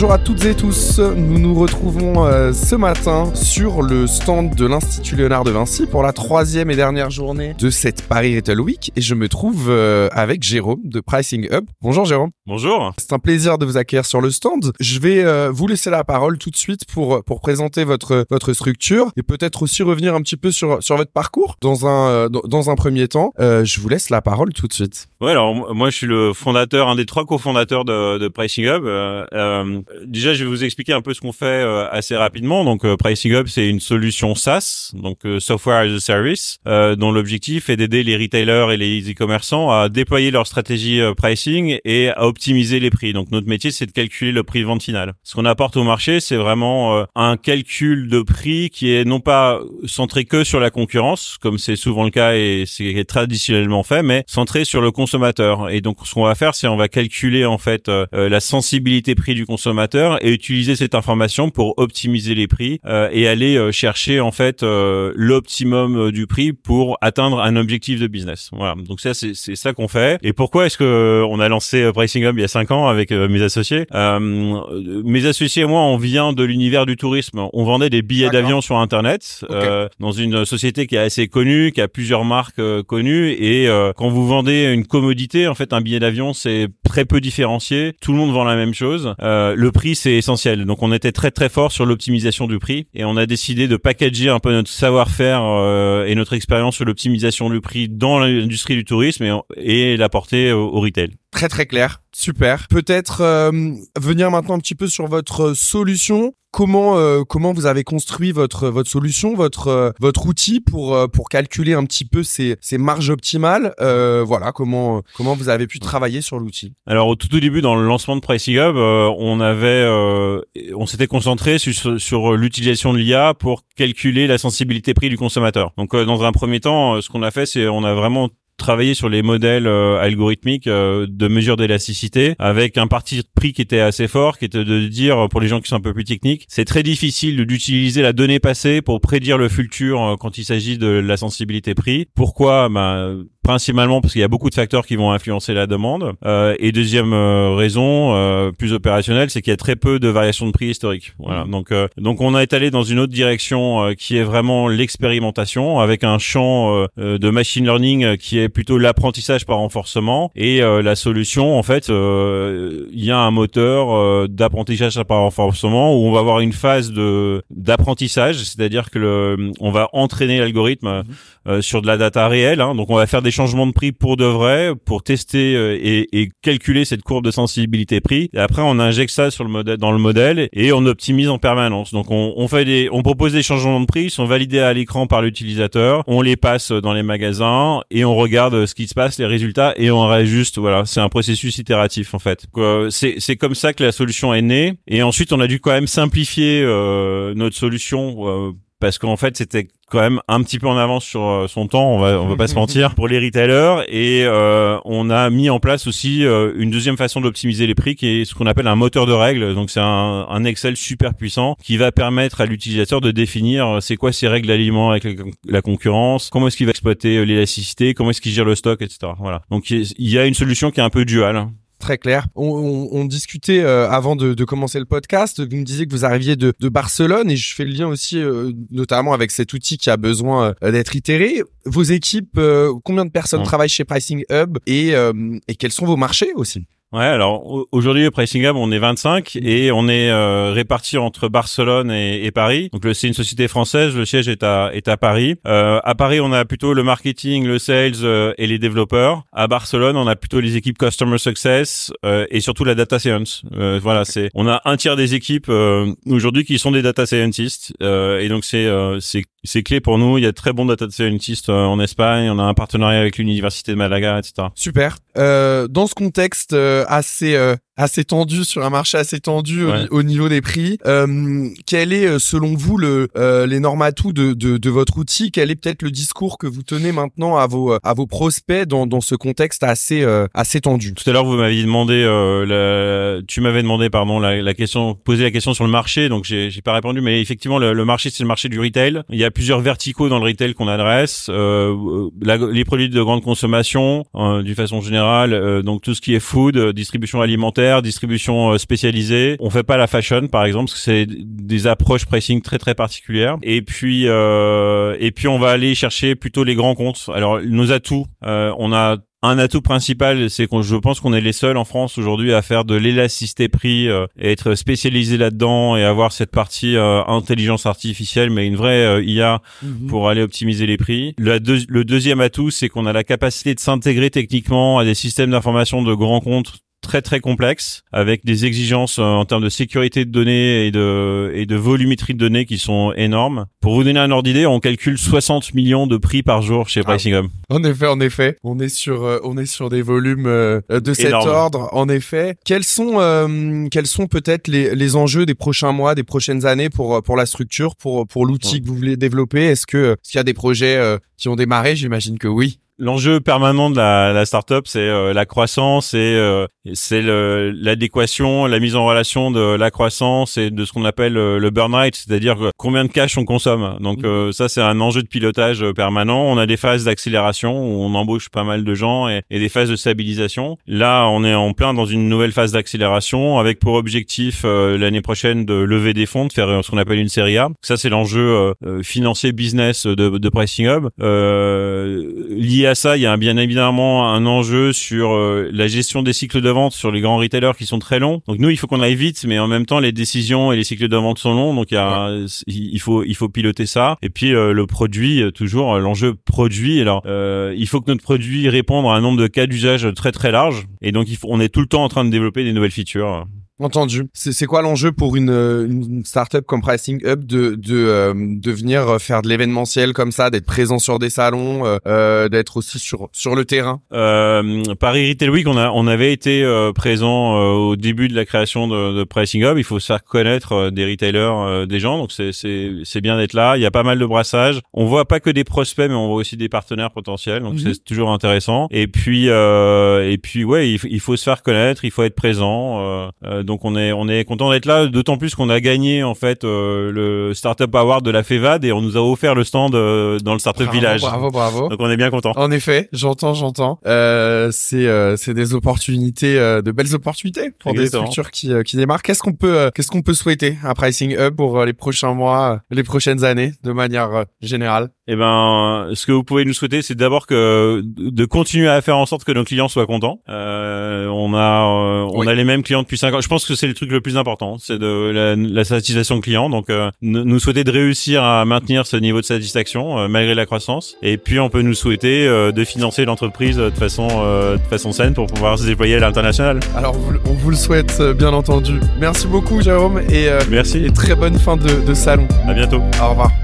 Bonjour à toutes et tous, nous nous retrouvons euh, ce matin sur le stand de l'Institut Léonard de Vinci pour la troisième et dernière journée de cette Paris Retail Week et je me trouve euh, avec Jérôme de Pricing Hub. Bonjour Jérôme. Bonjour. C'est un plaisir de vous accueillir sur le stand. Je vais euh, vous laisser la parole tout de suite pour, pour présenter votre, votre structure et peut-être aussi revenir un petit peu sur, sur votre parcours dans un, dans, dans un premier temps. je vous laisse la parole tout de suite. Ouais, alors moi je suis le fondateur, un des trois cofondateurs de, de Pricing Hub. Déjà, je vais vous expliquer un peu ce qu'on fait euh, assez rapidement. Donc, euh, Pricing Hub, c'est une solution SaaS, donc euh, Software as a Service, dont l'objectif est d'aider les retailers et les e-commerçants à déployer leur stratégie pricing et à optimiser les prix. Donc, notre métier, c'est de calculer le prix de vente final. Ce qu'on apporte au marché, c'est vraiment un calcul de prix qui est non pas centré que sur la concurrence, comme c'est souvent le cas et c'est traditionnellement fait, mais centré sur le consommateur. Et donc, ce qu'on va faire, c'est on va calculer en fait la sensibilité prix du consommateur et utiliser cette information pour optimiser les prix euh, et aller euh, chercher en fait euh, l'optimum du prix pour atteindre un objectif de business. Voilà. Donc ça c'est ça qu'on fait. Et pourquoi est-ce que on a lancé Pricing Hub il y a cinq ans avec mes associés? Mes associés et moi on vient de l'univers du tourisme. On vendait des billets d'avion sur internet dans une société qui est assez connue, qui a plusieurs marques connues et quand vous vendez une commodité en fait un billet d'avion c'est très peu différencié. Tout le monde vend la même chose. le prix c'est essentiel. Donc on était très très fort sur l'optimisation du prix et on a décidé de packager un peu notre savoir-faire euh, et notre expérience sur l'optimisation du prix dans l'industrie du tourisme et, l'apporter au, au retail. Très très clair, super. Peut-être euh, venir maintenant un petit peu sur votre solution. Comment euh, comment vous avez construit votre votre solution, votre euh, votre outil pour pour calculer un petit peu ces ces marges optimales. voilà comment comment vous avez pu travailler sur l'outil? Alors au tout, début dans le lancement de Pricing Hub, on avait on s'était concentré sur, sur l'utilisation de l'IA pour calculer la sensibilité prix du consommateur. Donc dans un premier temps, ce qu'on a fait, c'est on a vraiment travailler sur les modèles euh, algorithmiques euh, de mesure d'élasticité avec un parti prix qui était assez fort, qui était de dire pour les gens qui sont un peu plus techniques, c'est très difficile d'utiliser la donnée passée pour prédire le futur euh, quand il s'agit de la sensibilité prix. Pourquoi? Ben, principalement parce qu'il y a beaucoup de facteurs qui vont influencer la demande. Euh, et deuxième euh, raison, euh, plus opérationnelle, c'est qu'il y a très peu de variations de prix historiques. Voilà. Mmh. Donc, donc on a étalé dans une autre direction qui est vraiment l'expérimentation, avec un champ de machine learning qui est plutôt l'apprentissage par renforcement. Et la solution, en fait, il y a un moteur d'apprentissage par renforcement où on va avoir une phase de d'apprentissage, c'est-à-dire que le, on va entraîner l'algorithme mmh. sur de la data réelle. Hein. donc on va faire des changement de prix pour de vrai, pour tester euh, et, et, calculer cette courbe de sensibilité prix. Et après, on injecte ça sur le modèle, dans le modèle et on optimise en permanence. Donc, on, on fait des, on propose des changements de prix, ils sont validés à l'écran par l'utilisateur. On les passe dans les magasins et on regarde ce qui se passe, les résultats et on réajuste. Voilà, c'est un processus itératif en fait. C'est, c'est comme ça que la solution est née. Et ensuite, on a dû quand même simplifier euh, notre solution. Euh, parce qu'en fait c'était quand même un petit peu en avance sur euh, son temps, on va on va pas se mentir pour les retailers et euh, on a mis en place aussi euh, une deuxième façon d'optimiser les prix qui est ce qu'on appelle un moteur de règles. Donc c'est un, un, Excel super puissant qui va permettre à l'utilisateur de définir c'est quoi ses règles d'alignement avec la, concurrence, comment est-ce qu'il va exploiter l'élasticité, comment est-ce qu'il gère le stock, etc. Voilà. Donc il y a une solution qui est un peu duale Très clair. On, discutait euh, avant de, commencer le podcast. Vous me disiez que vous arriviez de, Barcelone et je fais le lien aussi, euh, notamment avec cet outil qui a besoin euh, d'être itéré. Vos équipes, combien de personnes travaillent chez Pricing Hub et, et quels sont vos marchés aussi? Ouais, alors aujourd'hui au Pricing Hub, on est 25 et on est euh, répartis entre Barcelone et, et Paris. Donc c'est une société française, le siège est à est à Paris. Euh, à Paris, on a plutôt le marketing, le sales euh, et les développeurs. À Barcelone, on a plutôt les équipes customer success euh, et surtout la data science. Euh, voilà, c'est on a un tiers des équipes aujourd'hui qui sont des data scientists et donc c'est c'est c'est clé pour nous. Il y a de très bons data scientists en Espagne. On a un partenariat avec l'université de Malaga, etc. Super. dans ce contexte assez euh, assez tendu sur un marché assez tendu au, niveau des prix. Euh, quel est euh, selon vous le euh, les normes atouts de, de, de votre outil? Quel est peut-être le discours que vous tenez maintenant à vos à vos prospects dans, dans ce contexte assez assez tendu? Tout à l'heure vous m'aviez demandé la, tu m'avais demandé pardon la, la question poser la question sur le marché donc j'ai j'ai pas répondu mais effectivement le, le marché c'est le marché du retail. Il y a plusieurs verticaux dans le retail qu'on adresse. les produits de grande consommation, d'une façon générale, donc tout ce qui est food, distribution alimentaire, distribution spécialisée. On fait pas la fashion, par exemple, parce que c'est des approches pricing très très particulières. Et puis et puis on va aller chercher plutôt les grands comptes. Alors nos atouts, on a un atout principal, c'est qu'on, je pense qu'on est les seuls en France aujourd'hui à faire de l'élasticité prix euh, et être spécialisé là-dedans et avoir cette partie euh, intelligence artificielle, mais une vraie euh, IA mhm. pour aller optimiser les prix. Le, le deuxième atout, c'est qu'on a la capacité de s'intégrer techniquement à des systèmes d'information de grands comptes très très complexe avec des exigences euh, en termes de sécurité de données et de et de volumétrie de données qui sont énormes. Pour vous donner un ordre d'idée, on calcule 60 millions de prix par jour chez ah. Pricing Hub. En effet, en effet, on est sur euh, on est sur des volumes euh, de cet ordre. En effet, quels sont quels sont peut-être les, les enjeux des prochains mois, des prochaines années pour pour la structure, pour pour l'outil que vous voulez développer? Est-ce que s'il y a des projets qui ont démarré? J'imagine que oui. L'enjeu permanent de la, la startup, c'est euh, la croissance et euh, c'est l'adéquation, la mise en relation de la croissance et de ce qu'on appelle euh, le burn rate, c'est-à-dire combien de cash on consomme. Donc mmh. ça, c'est un enjeu de pilotage permanent. On a des phases d'accélération où on embauche pas mal de gens et, et, des phases de stabilisation. Là, on est en plein dans une nouvelle phase d'accélération avec pour objectif l'année prochaine de lever des fonds, de faire ce qu'on appelle une série A. Ça, c'est l'enjeu financier business de, de Pricing Hub lié à ça, il y a bien évidemment un enjeu sur euh, la gestion des cycles de vente sur les grands retailers qui sont très longs. Donc nous, il faut qu'on aille vite, mais en même temps, les décisions et les cycles de vente sont longs, donc il, y a, il faut il faut piloter ça. Et puis euh, le produit, euh, toujours l'enjeu produit. Alors il faut que notre produit réponde à un nombre de cas d'usage très très large, et donc il faut, on est tout le temps en train de développer des nouvelles features. Entendu. C'est quoi l'enjeu pour une, une startup comme Pricing Up de de, euh, de venir faire de l'événementiel comme ça, d'être présent sur des salons, euh, euh d'être aussi sur sur le terrain? Euh, Paris Retail Week, on a on avait été euh, présent au début de la création de, de, Pricing Hub. Il faut se faire connaître des retailers, des gens. Donc c'est c'est c'est bien d'être là. Il y a pas mal de brassage. On voit pas que des prospects, mais on voit aussi des partenaires potentiels. Donc c'est mhm. toujours intéressant. Et puis et puis ouais, il, il, faut se faire connaître. Il faut être présent donc on est on est content d'être là, d'autant plus qu'on a gagné en fait euh, le Startup Award de la FEVAD et on nous a offert le stand euh, dans le Startup Village. Bravo, bravo. Donc on est bien content. En effet, j'entends, j'entends. Euh, c'est euh, c'est des opportunités, de belles opportunités pour des structures qui qui démarrent. Qu'est-ce qu'on peut qu'est-ce qu'on peut souhaiter? À Pricing Hub pour les prochains mois, les prochaines années, de manière générale? Eh ben, ce que vous pouvez nous souhaiter, c'est d'abord que de continuer à faire en sorte que nos clients soient contents. on a on a les mêmes clients depuis 5 ans. Je pense que c'est le truc le plus important, c'est de la, la, satisfaction client. Donc, euh, nous souhaiter de réussir à maintenir ce niveau de satisfaction euh, malgré la croissance. Et puis, on peut nous souhaiter euh, de financer l'entreprise de façon de façon saine pour pouvoir se déployer à l'international. Alors, on vous le souhaite bien entendu. Merci beaucoup, Jérôme, et merci. Et très bonne fin de, de salon. À bientôt. Au revoir.